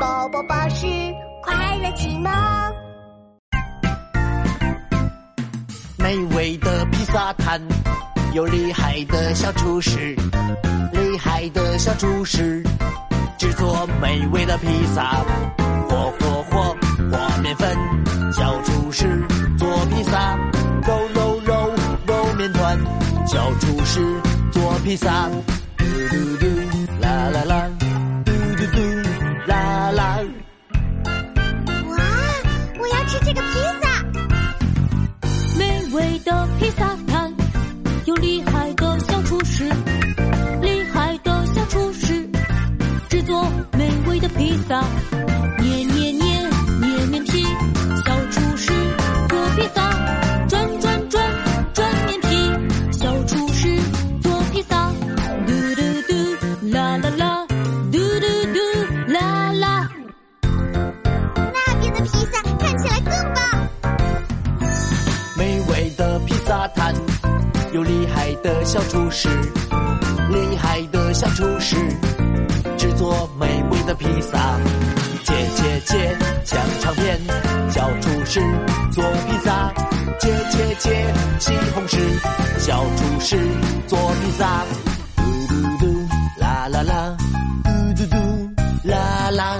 宝宝巴士快乐启蒙。美味的披萨摊，有厉害的小厨师，厉害的小厨师制作美味的披萨。和和和和面粉，小厨师做披萨。揉揉揉揉面团，小厨师做披萨。嘟嘟嘟，啦啦啦，啦啦啦，嘟嘟嘟，啦啦。那边的披萨看起来更棒。美味的披萨摊，有厉害的小厨师，厉害的小厨师制作美味的披萨。切切切，香肠片，小厨师做披萨。切切切，西红柿，小厨师做披萨。啦